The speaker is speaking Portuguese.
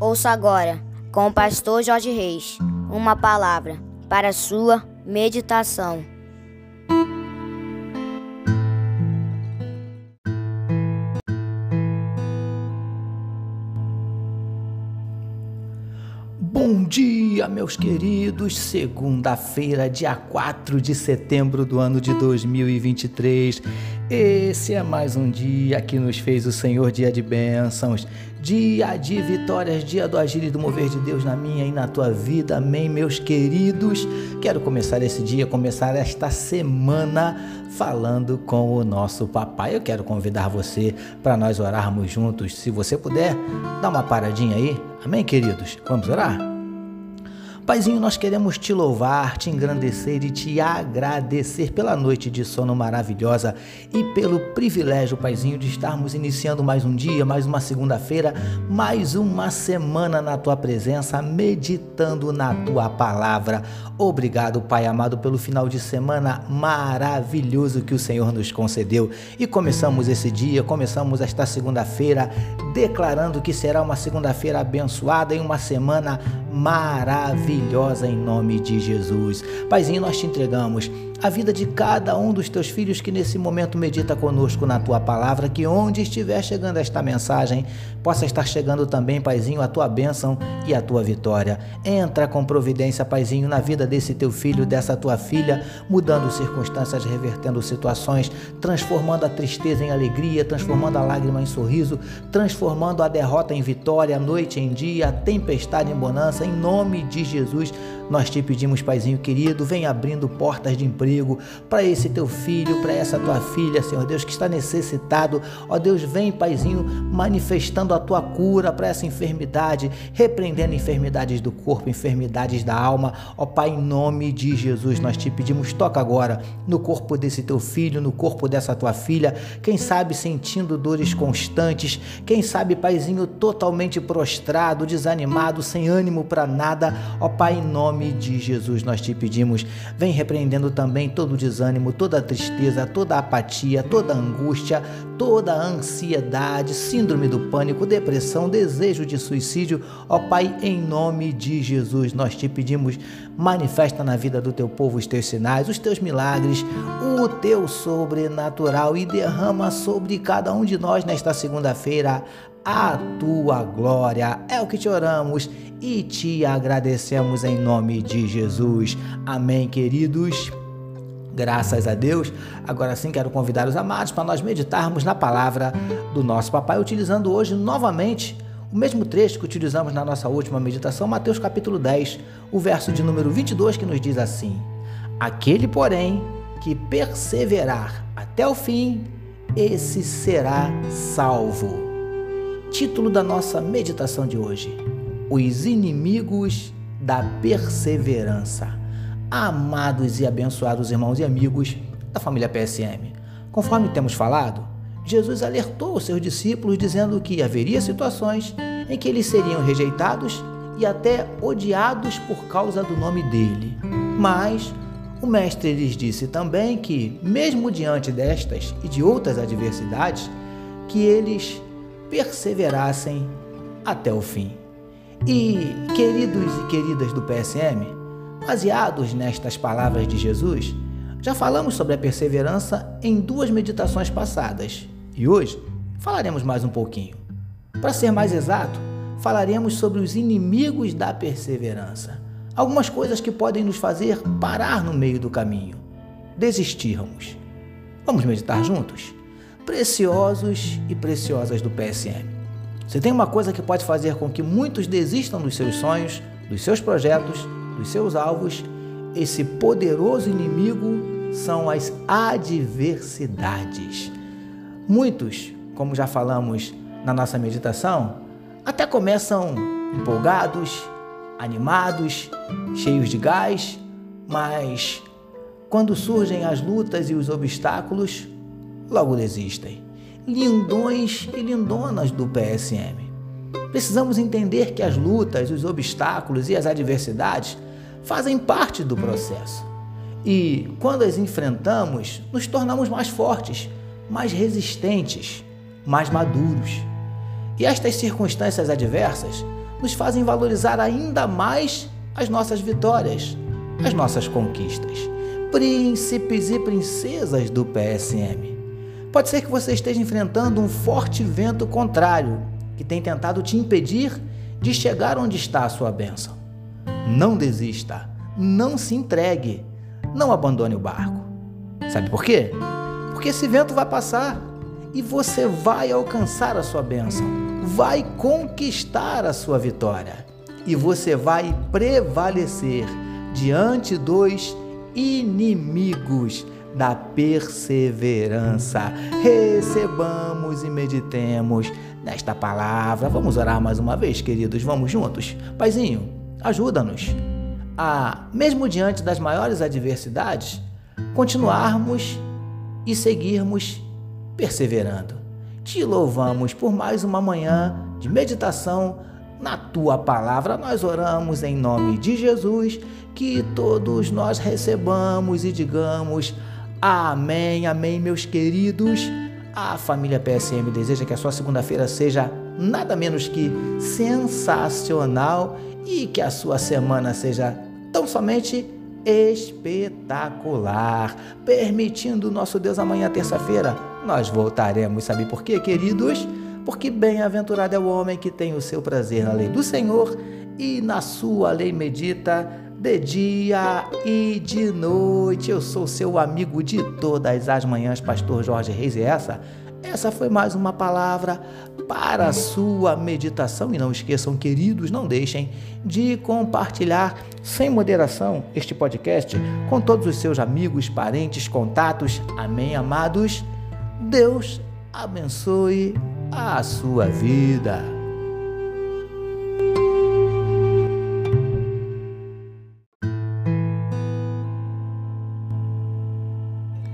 Ouça agora, com o pastor Jorge Reis, uma palavra para sua meditação. Bom dia, meus queridos. Segunda-feira, dia 4 de setembro do ano de 2023. Esse é mais um dia que nos fez o Senhor, dia de bênçãos, dia de vitórias, dia do agir e do mover de Deus na minha e na tua vida. Amém, meus queridos. Quero começar esse dia, começar esta semana falando com o nosso papai. Eu quero convidar você para nós orarmos juntos. Se você puder, dá uma paradinha aí. Amém, queridos? Vamos orar? Paizinho, nós queremos te louvar, te engrandecer e te agradecer pela noite de sono maravilhosa e pelo privilégio, Paizinho, de estarmos iniciando mais um dia, mais uma segunda-feira, mais uma semana na tua presença, meditando na tua palavra. Obrigado, Pai amado, pelo final de semana maravilhoso que o Senhor nos concedeu. E começamos esse dia, começamos esta segunda-feira, declarando que será uma segunda-feira abençoada e uma semana maravilhosa em nome de Jesus. Paizinho, nós te entregamos a vida de cada um dos teus filhos que nesse momento medita conosco na tua palavra, que onde estiver chegando esta mensagem, possa estar chegando também, Paizinho, a tua bênção e a tua vitória. Entra com providência, Paizinho, na vida desse teu filho, dessa tua filha, mudando circunstâncias, revertendo situações, transformando a tristeza em alegria, transformando a lágrima em sorriso, transformando a derrota em vitória, a noite em dia, a tempestade em bonança, em nome de Jesus. Nós te pedimos, Paizinho querido, vem abrindo portas de emprego para esse teu filho, para essa tua filha, Senhor Deus, que está necessitado. Ó Deus, vem, Paizinho, manifestando a tua cura para essa enfermidade, repreendendo enfermidades do corpo, enfermidades da alma. Ó Pai, em nome de Jesus, nós te pedimos, toca agora no corpo desse teu filho, no corpo dessa tua filha, quem sabe sentindo dores constantes, quem sabe, Paizinho, totalmente prostrado, desanimado, sem ânimo para nada. Ó Pai, em nome nome de Jesus nós te pedimos, vem repreendendo também todo o desânimo, toda a tristeza, toda a apatia, toda a angústia, toda a ansiedade, síndrome do pânico, depressão, desejo de suicídio. Ó Pai, em nome de Jesus nós te pedimos, manifesta na vida do teu povo os teus sinais, os teus milagres, o teu sobrenatural e derrama sobre cada um de nós nesta segunda-feira a tua glória. É o que te oramos e te agradecemos em nome de Jesus. Amém, queridos. Graças a Deus. Agora sim quero convidar os amados para nós meditarmos na palavra do nosso papai, utilizando hoje novamente o mesmo trecho que utilizamos na nossa última meditação, Mateus capítulo 10, o verso de número 22, que nos diz assim: Aquele, porém, que perseverar até o fim, esse será salvo. Título da nossa meditação de hoje: Os inimigos da perseverança. Amados e abençoados irmãos e amigos da família PSM, conforme temos falado, Jesus alertou os seus discípulos dizendo que haveria situações em que eles seriam rejeitados e até odiados por causa do nome dele. Mas o Mestre lhes disse também que, mesmo diante destas e de outras adversidades, que eles perseverassem até o fim. E, queridos e queridas do PSM, baseados nestas palavras de Jesus, já falamos sobre a perseverança em duas meditações passadas e hoje falaremos mais um pouquinho. Para ser mais exato, falaremos sobre os inimigos da perseverança. Algumas coisas que podem nos fazer parar no meio do caminho, desistirmos. Vamos meditar juntos? Preciosos e preciosas do PSM. Você tem uma coisa que pode fazer com que muitos desistam dos seus sonhos, dos seus projetos, dos seus alvos. Esse poderoso inimigo são as adversidades. Muitos, como já falamos na nossa meditação, até começam empolgados, animados, cheios de gás, mas quando surgem as lutas e os obstáculos, logo desistem. Lindões e lindonas do PSM. Precisamos entender que as lutas, os obstáculos e as adversidades fazem parte do processo. E quando as enfrentamos, nos tornamos mais fortes, mais resistentes, mais maduros. E estas circunstâncias adversas nos fazem valorizar ainda mais as nossas vitórias, as nossas conquistas. Príncipes e princesas do PSM. Pode ser que você esteja enfrentando um forte vento contrário que tem tentado te impedir de chegar onde está a sua bênção. Não desista, não se entregue, não abandone o barco. Sabe por quê? Porque esse vento vai passar e você vai alcançar a sua bênção, vai conquistar a sua vitória e você vai prevalecer diante dos inimigos da perseverança. Recebamos e meditemos nesta palavra. Vamos orar mais uma vez, queridos. Vamos juntos. Paizinho, ajuda-nos a, mesmo diante das maiores adversidades, continuarmos e seguirmos perseverando. Te louvamos por mais uma manhã de meditação na tua palavra. Nós oramos em nome de Jesus, que todos nós recebamos e digamos amém, amém, meus queridos. A família PSM deseja que a sua segunda-feira seja nada menos que sensacional e que a sua semana seja tão somente espetacular. Permitindo nosso Deus amanhã, terça-feira, nós voltaremos. Sabe por quê, queridos? Porque bem-aventurado é o homem que tem o seu prazer na lei do Senhor e na sua lei medita de dia e de noite. Eu sou seu amigo de todas as manhãs, pastor Jorge Reis, e essa essa foi mais uma palavra para a sua meditação. E não esqueçam, queridos, não deixem de compartilhar sem moderação este podcast com todos os seus amigos, parentes, contatos. Amém, amados? Deus abençoe a sua vida.